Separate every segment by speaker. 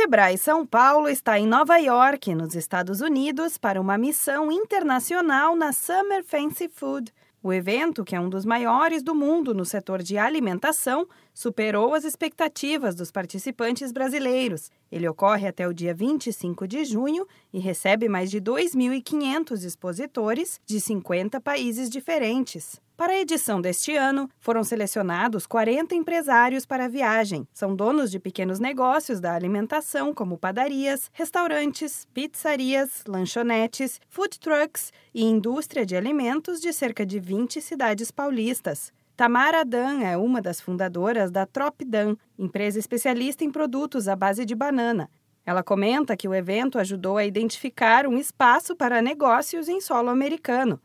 Speaker 1: Sebrae São Paulo está em Nova York, nos Estados Unidos, para uma missão internacional na Summer Fancy Food. O evento, que é um dos maiores do mundo no setor de alimentação, superou as expectativas dos participantes brasileiros. Ele ocorre até o dia 25 de junho e recebe mais de 2.500 expositores de 50 países diferentes. Para a edição deste ano, foram selecionados 40 empresários para a viagem. São donos de pequenos negócios da alimentação, como padarias, restaurantes, pizzarias, lanchonetes, food trucks e indústria de alimentos de cerca de 20 cidades paulistas. Tamara Dan é uma das fundadoras da Trop Dan, empresa especialista em produtos à base de banana. Ela comenta que o evento ajudou a identificar um espaço para negócios em solo americano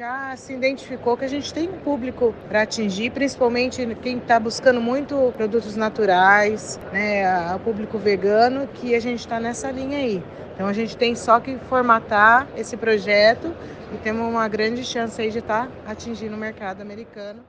Speaker 2: já se identificou que a gente tem um público para atingir, principalmente quem está buscando muito produtos naturais, né, o público vegano, que a gente está nessa linha aí. Então a gente tem só que formatar esse projeto e temos uma grande chance aí de estar tá atingindo o mercado americano.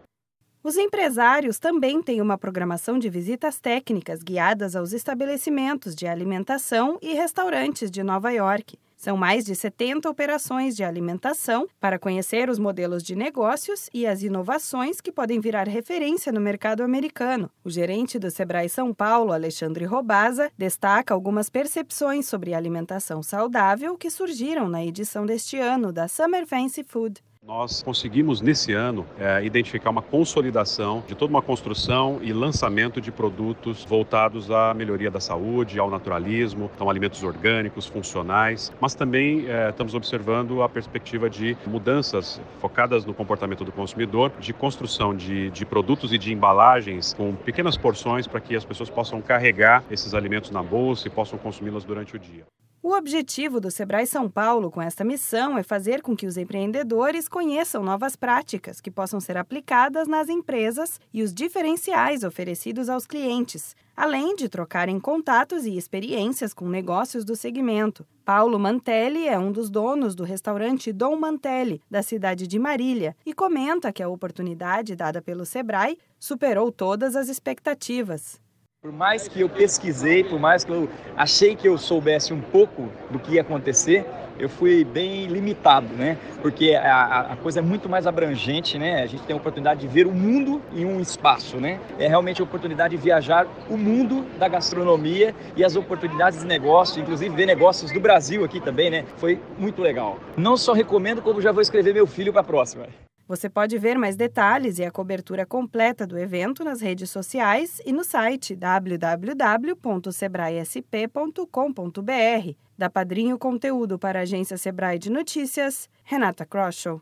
Speaker 1: Os empresários também têm uma programação de visitas técnicas guiadas aos estabelecimentos de alimentação e restaurantes de Nova York. São mais de 70 operações de alimentação para conhecer os modelos de negócios e as inovações que podem virar referência no mercado americano. O gerente do Sebrae São Paulo, Alexandre Robaza, destaca algumas percepções sobre alimentação saudável que surgiram na edição deste ano da Summer Fancy Food.
Speaker 3: Nós conseguimos, nesse ano, é, identificar uma consolidação de toda uma construção e lançamento de produtos voltados à melhoria da saúde, ao naturalismo, então alimentos orgânicos, funcionais, mas também é, estamos observando a perspectiva de mudanças focadas no comportamento do consumidor, de construção de, de produtos e de embalagens com pequenas porções para que as pessoas possam carregar esses alimentos na bolsa e possam consumi-los durante o dia.
Speaker 1: O objetivo do Sebrae São Paulo com esta missão é fazer com que os empreendedores conheçam novas práticas que possam ser aplicadas nas empresas e os diferenciais oferecidos aos clientes, além de trocarem contatos e experiências com negócios do segmento. Paulo Mantelli é um dos donos do restaurante Dom Mantelli, da cidade de Marília, e comenta que a oportunidade dada pelo Sebrae superou todas as expectativas.
Speaker 4: Por mais que eu pesquisei, por mais que eu achei que eu soubesse um pouco do que ia acontecer, eu fui bem limitado, né? Porque a, a, coisa é muito mais abrangente, né? A gente tem a oportunidade de ver o mundo em um espaço, né? É realmente a oportunidade de viajar o mundo da gastronomia e as oportunidades de negócio, inclusive ver negócios do Brasil aqui também, né? Foi muito legal. Não só recomendo, como já vou escrever meu filho para a próxima.
Speaker 1: Você pode ver mais detalhes e a cobertura completa do evento nas redes sociais e no site www.sebraesp.com.br. Da Padrinho Conteúdo para a agência Sebrae de Notícias, Renata Kroschel.